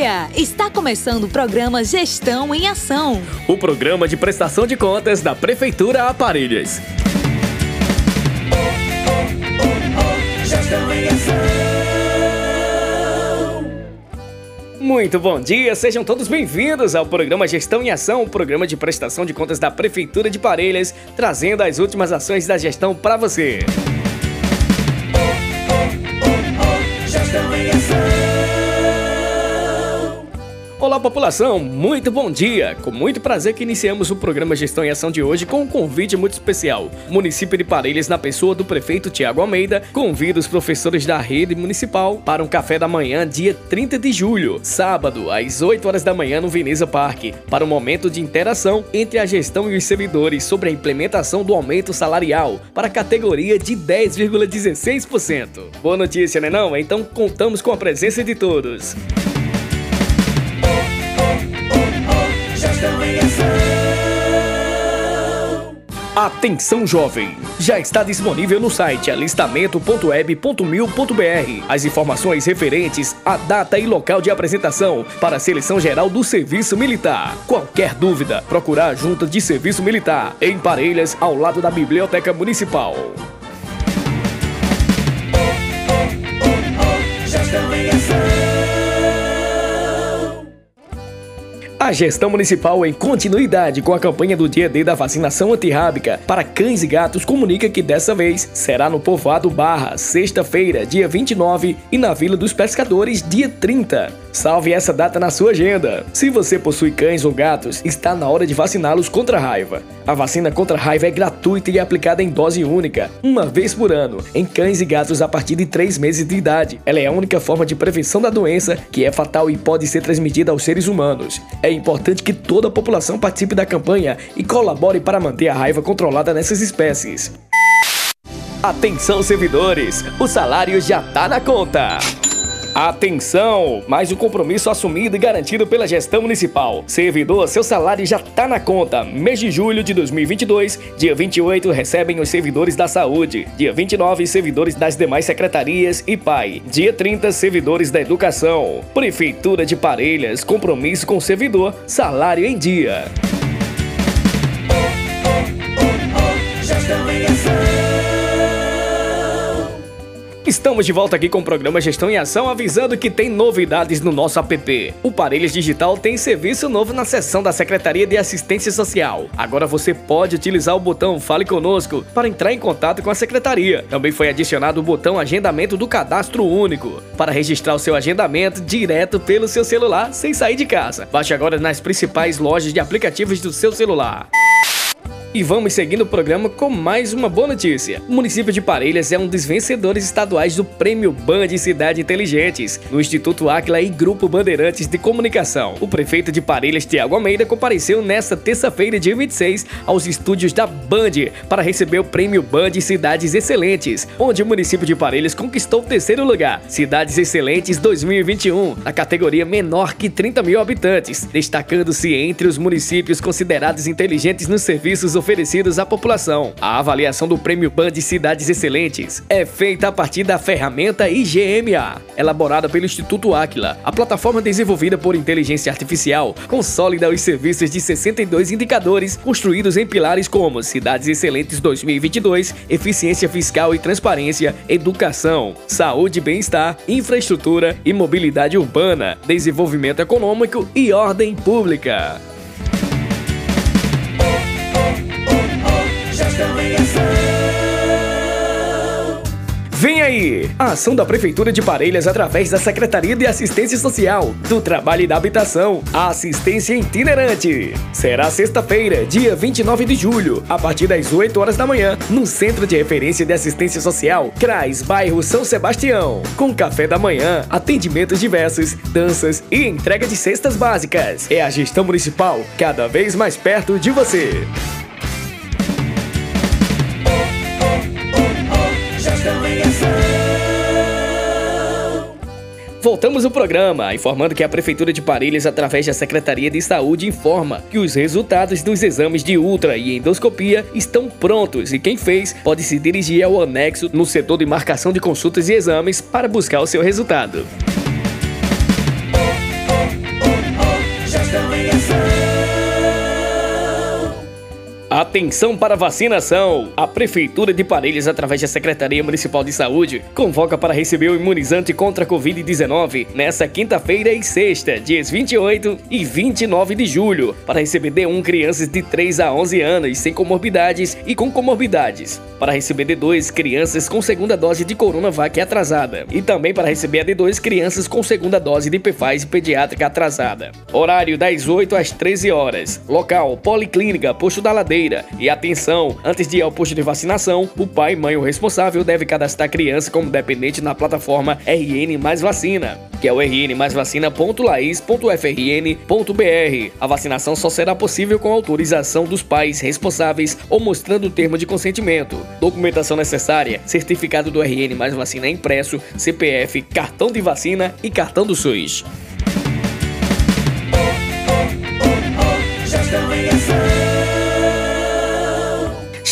Dia! Está começando o programa Gestão em Ação. O programa de prestação de contas da Prefeitura Aparelhas. Muito bom dia, sejam todos bem-vindos ao programa Gestão em Ação, o programa de prestação de contas da Prefeitura de Parelhas, trazendo as últimas ações da gestão para você. Olá, população! Muito bom dia! Com muito prazer que iniciamos o programa Gestão em Ação de hoje com um convite muito especial. O município de Parelhas, na pessoa do prefeito Tiago Almeida, convida os professores da rede municipal para um café da manhã, dia 30 de julho, sábado, às 8 horas da manhã, no Veneza Parque, para um momento de interação entre a gestão e os servidores sobre a implementação do aumento salarial para a categoria de 10,16%. Boa notícia, né não? Então contamos com a presença de todos. Atenção jovem! Já está disponível no site alistamento.web.mil.br as informações referentes à data e local de apresentação para a seleção geral do Serviço Militar. Qualquer dúvida, procurar a Junta de Serviço Militar em Parelhas, ao lado da Biblioteca Municipal. A gestão municipal, em continuidade com a campanha do dia D da vacinação antirrábica para cães e gatos, comunica que dessa vez será no Povoado Barra, sexta-feira, dia 29, e na Vila dos Pescadores, dia 30. Salve essa data na sua agenda. Se você possui cães ou gatos, está na hora de vaciná-los contra a raiva. A vacina contra a raiva é gratuita e aplicada em dose única, uma vez por ano, em cães e gatos a partir de 3 meses de idade. Ela é a única forma de prevenção da doença que é fatal e pode ser transmitida aos seres humanos. É importante que toda a população participe da campanha e colabore para manter a raiva controlada nessas espécies. Atenção servidores, o salário já tá na conta. Atenção! Mais um compromisso assumido e garantido pela gestão municipal. Servidor, seu salário já tá na conta. Mês de julho de 2022, dia 28, recebem os servidores da saúde. Dia 29, servidores das demais secretarias e PAI. Dia 30, servidores da educação. Prefeitura de Parelhas, compromisso com servidor, salário em dia. Estamos de volta aqui com o programa Gestão em Ação, avisando que tem novidades no nosso app. O Parelhas Digital tem serviço novo na seção da Secretaria de Assistência Social. Agora você pode utilizar o botão Fale Conosco para entrar em contato com a Secretaria. Também foi adicionado o botão Agendamento do Cadastro Único para registrar o seu agendamento direto pelo seu celular sem sair de casa. Baixe agora nas principais lojas de aplicativos do seu celular. E vamos seguindo o programa com mais uma boa notícia. O município de Parelhas é um dos vencedores estaduais do Prêmio Band Cidade Inteligentes, no Instituto Áquila e Grupo Bandeirantes de Comunicação. O prefeito de Parelhas, Tiago Almeida, compareceu nesta terça-feira, dia 26, aos estúdios da Band para receber o Prêmio Band Cidades Excelentes, onde o município de Parelhas conquistou o terceiro lugar, Cidades Excelentes 2021, na categoria menor que 30 mil habitantes, destacando-se entre os municípios considerados inteligentes nos serviços oferecidos à população. A avaliação do Prêmio Band de Cidades Excelentes é feita a partir da ferramenta IGMA, elaborada pelo Instituto Aquila. A plataforma desenvolvida por inteligência artificial consolida os serviços de 62 indicadores construídos em pilares como Cidades Excelentes 2022, eficiência fiscal e transparência, educação, saúde e bem-estar, infraestrutura e mobilidade urbana, desenvolvimento econômico e ordem pública. Vem aí! A ação da Prefeitura de Parelhas através da Secretaria de Assistência Social, do Trabalho e da Habitação, a Assistência Itinerante. Será sexta-feira, dia 29 de julho, a partir das 8 horas da manhã, no Centro de Referência de Assistência Social, CRAS, bairro São Sebastião. Com café da manhã, atendimentos diversos, danças e entrega de cestas básicas. É a gestão municipal cada vez mais perto de você. Voltamos ao programa, informando que a Prefeitura de Parelhas, através da Secretaria de Saúde, informa que os resultados dos exames de ultra e endoscopia estão prontos e quem fez pode se dirigir ao anexo no setor de marcação de consultas e exames para buscar o seu resultado. Atenção para vacinação! A Prefeitura de Parelhas, através da Secretaria Municipal de Saúde, convoca para receber o imunizante contra a Covid-19 nesta quinta-feira e sexta, dias 28 e 29 de julho, para receber D1 crianças de 3 a 11 anos sem comorbidades e com comorbidades, para receber D2 crianças com segunda dose de Coronavac atrasada e também para receber a D2 crianças com segunda dose de Pfizer pediátrica atrasada. Horário das 8 às 13 horas. Local: Policlínica, Posto da Ladeira e atenção, antes de ir ao posto de vacinação, o pai, mãe ou responsável deve cadastrar a criança como dependente na plataforma RN Mais Vacina, que é o rnmaisvacina.lais.frn.br. A vacinação só será possível com autorização dos pais responsáveis ou mostrando o termo de consentimento. Documentação necessária: certificado do RN Mais Vacina impresso, CPF, cartão de vacina e cartão do SUS.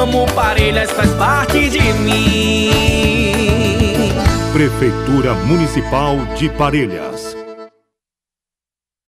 amo Parelhas, faz parte de mim. Prefeitura Municipal de Parelhas